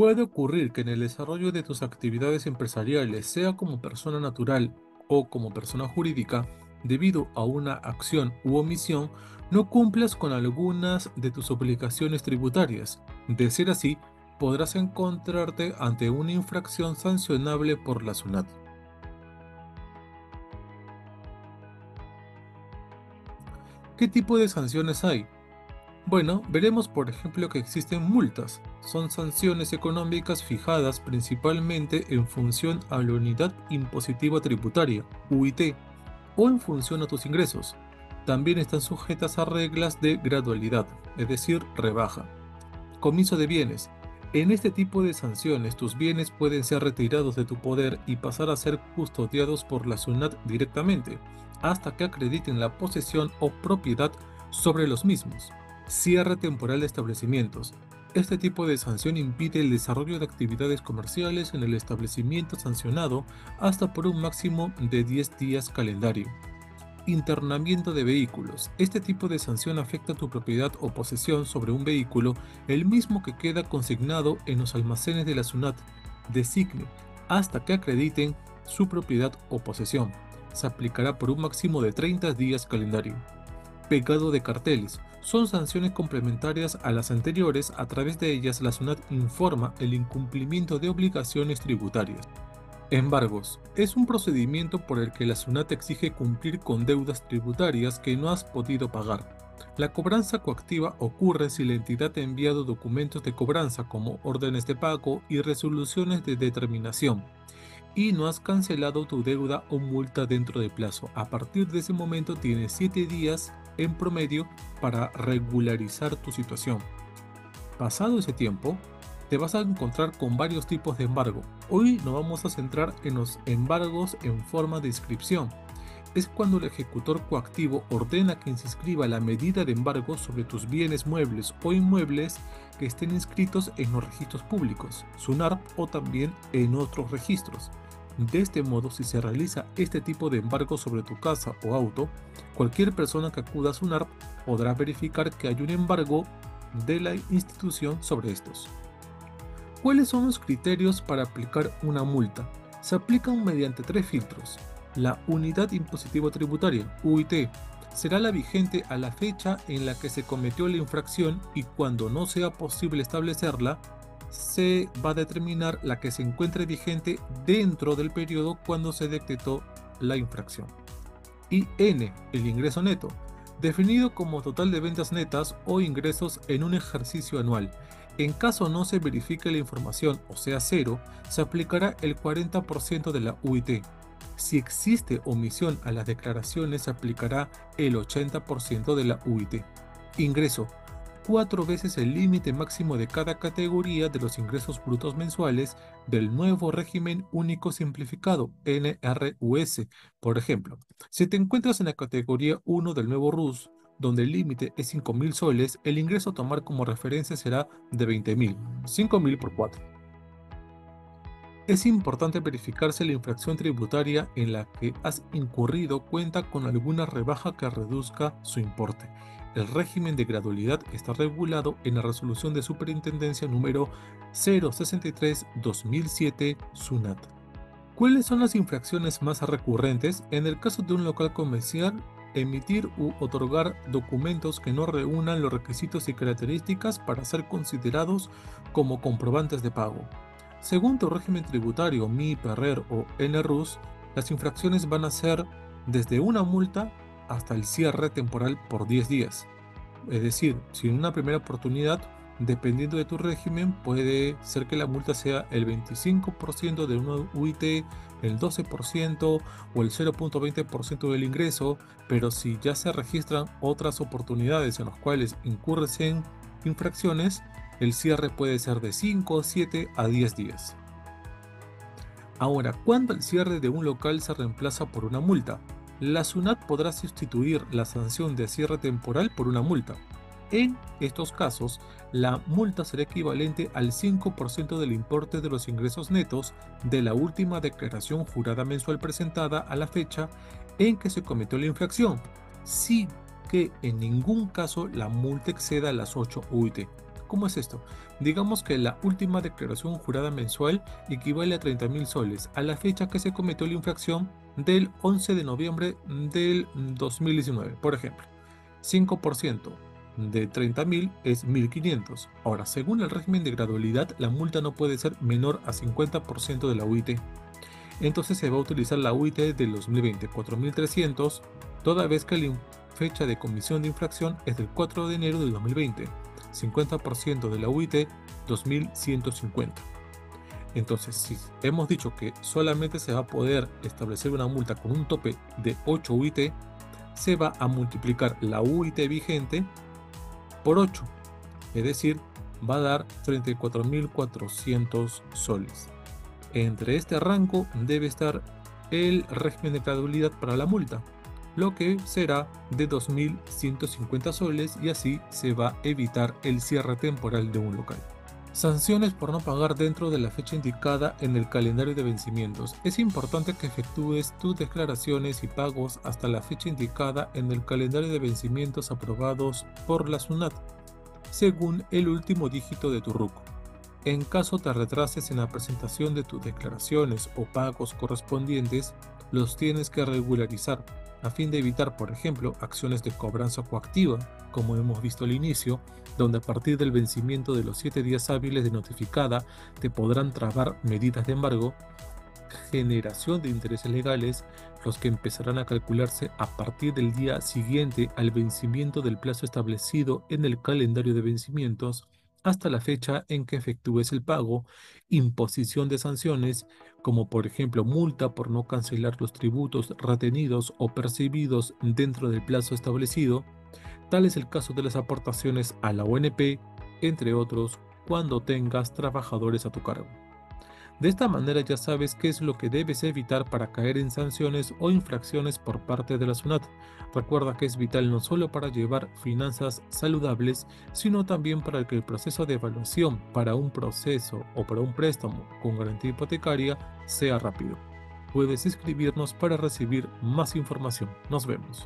Puede ocurrir que en el desarrollo de tus actividades empresariales, sea como persona natural o como persona jurídica, debido a una acción u omisión, no cumplas con algunas de tus obligaciones tributarias. De ser así, podrás encontrarte ante una infracción sancionable por la SUNAT. ¿Qué tipo de sanciones hay? Bueno, veremos por ejemplo que existen multas. Son sanciones económicas fijadas principalmente en función a la unidad impositiva tributaria, UIT, o en función a tus ingresos. También están sujetas a reglas de gradualidad, es decir, rebaja. Comiso de bienes. En este tipo de sanciones, tus bienes pueden ser retirados de tu poder y pasar a ser custodiados por la SUNAT directamente, hasta que acrediten la posesión o propiedad sobre los mismos. Cierre temporal de establecimientos. Este tipo de sanción impide el desarrollo de actividades comerciales en el establecimiento sancionado hasta por un máximo de 10 días calendario. Internamiento de vehículos. Este tipo de sanción afecta tu propiedad o posesión sobre un vehículo, el mismo que queda consignado en los almacenes de la SUNAT. Designe hasta que acrediten su propiedad o posesión. Se aplicará por un máximo de 30 días calendario. Pecado de carteles. Son sanciones complementarias a las anteriores, a través de ellas la SUNAT informa el incumplimiento de obligaciones tributarias. Embargos. Es un procedimiento por el que la SUNAT exige cumplir con deudas tributarias que no has podido pagar. La cobranza coactiva ocurre si la entidad ha enviado documentos de cobranza como órdenes de pago y resoluciones de determinación y no has cancelado tu deuda o multa dentro de plazo. A partir de ese momento tienes 7 días en promedio para regularizar tu situación. Pasado ese tiempo, te vas a encontrar con varios tipos de embargo. Hoy nos vamos a centrar en los embargos en forma de inscripción. Es cuando el ejecutor coactivo ordena que se inscriba la medida de embargo sobre tus bienes muebles o inmuebles que estén inscritos en los registros públicos, SUNARP o también en otros registros. De este modo, si se realiza este tipo de embargo sobre tu casa o auto, cualquier persona que acuda a SUNARP podrá verificar que hay un embargo de la institución sobre estos. ¿Cuáles son los criterios para aplicar una multa? Se aplican mediante tres filtros. La unidad impositiva tributaria, UIT, será la vigente a la fecha en la que se cometió la infracción y cuando no sea posible establecerla, se va a determinar la que se encuentre vigente dentro del periodo cuando se detectó la infracción. Y N, el ingreso neto, definido como total de ventas netas o ingresos en un ejercicio anual en caso no se verifique la información o sea cero, se aplicará el 40% de la UIT. Si existe omisión a las declaraciones, se aplicará el 80% de la UIT. Ingreso. Cuatro veces el límite máximo de cada categoría de los ingresos brutos mensuales del nuevo régimen único simplificado, NRUS. Por ejemplo, si te encuentras en la categoría 1 del nuevo RUS, donde el límite es 5.000 soles, el ingreso a tomar como referencia será de 20.000, 5.000 por 4. Es importante verificar si la infracción tributaria en la que has incurrido cuenta con alguna rebaja que reduzca su importe. El régimen de gradualidad está regulado en la resolución de superintendencia número 063-2007 SUNAT. ¿Cuáles son las infracciones más recurrentes? En el caso de un local comercial, emitir u otorgar documentos que no reúnan los requisitos y características para ser considerados como comprobantes de pago. Según tu régimen tributario MI, PERRER o NRUS, las infracciones van a ser desde una multa hasta el cierre temporal por 10 días. Es decir, si en una primera oportunidad dependiendo de tu régimen, puede ser que la multa sea el 25% de un UIT, el 12% o el 0.20% del ingreso, pero si ya se registran otras oportunidades en las cuales incurres en infracciones, el cierre puede ser de 5, 7 a 10 días. Ahora, ¿cuándo el cierre de un local se reemplaza por una multa? La SUNAT podrá sustituir la sanción de cierre temporal por una multa. En estos casos, la multa será equivalente al 5% del importe de los ingresos netos de la última declaración jurada mensual presentada a la fecha en que se cometió la infracción, sin que en ningún caso la multa exceda las 8 UIT. ¿Cómo es esto? Digamos que la última declaración jurada mensual equivale a 30.000 soles a la fecha que se cometió la infracción del 11 de noviembre del 2019, por ejemplo. 5% de 30.000 es 1.500. Ahora, según el régimen de gradualidad, la multa no puede ser menor a 50% de la UIT. Entonces se va a utilizar la UIT del 2020, 4.300, toda vez que la fecha de comisión de infracción es del 4 de enero del 2020. 50% de la UIT 2150. Entonces, si hemos dicho que solamente se va a poder establecer una multa con un tope de 8 UIT, se va a multiplicar la UIT vigente por 8, es decir, va a dar 34.400 soles. Entre este rango debe estar el régimen de gradualidad para la multa, lo que será de 2.150 soles y así se va a evitar el cierre temporal de un local. Sanciones por no pagar dentro de la fecha indicada en el calendario de vencimientos. Es importante que efectúes tus declaraciones y pagos hasta la fecha indicada en el calendario de vencimientos aprobados por la SUNAT, según el último dígito de tu RUC. En caso te retrases en la presentación de tus declaraciones o pagos correspondientes, los tienes que regularizar a fin de evitar, por ejemplo, acciones de cobranza coactiva, como hemos visto al inicio, donde a partir del vencimiento de los 7 días hábiles de notificada te podrán trabar medidas de embargo, generación de intereses legales, los que empezarán a calcularse a partir del día siguiente al vencimiento del plazo establecido en el calendario de vencimientos, hasta la fecha en que efectúes el pago, imposición de sanciones, como por ejemplo multa por no cancelar los tributos retenidos o percibidos dentro del plazo establecido, tal es el caso de las aportaciones a la ONP, entre otros, cuando tengas trabajadores a tu cargo. De esta manera ya sabes qué es lo que debes evitar para caer en sanciones o infracciones por parte de la SUNAT. Recuerda que es vital no solo para llevar finanzas saludables, sino también para que el proceso de evaluación para un proceso o para un préstamo con garantía hipotecaria sea rápido. Puedes escribirnos para recibir más información. Nos vemos.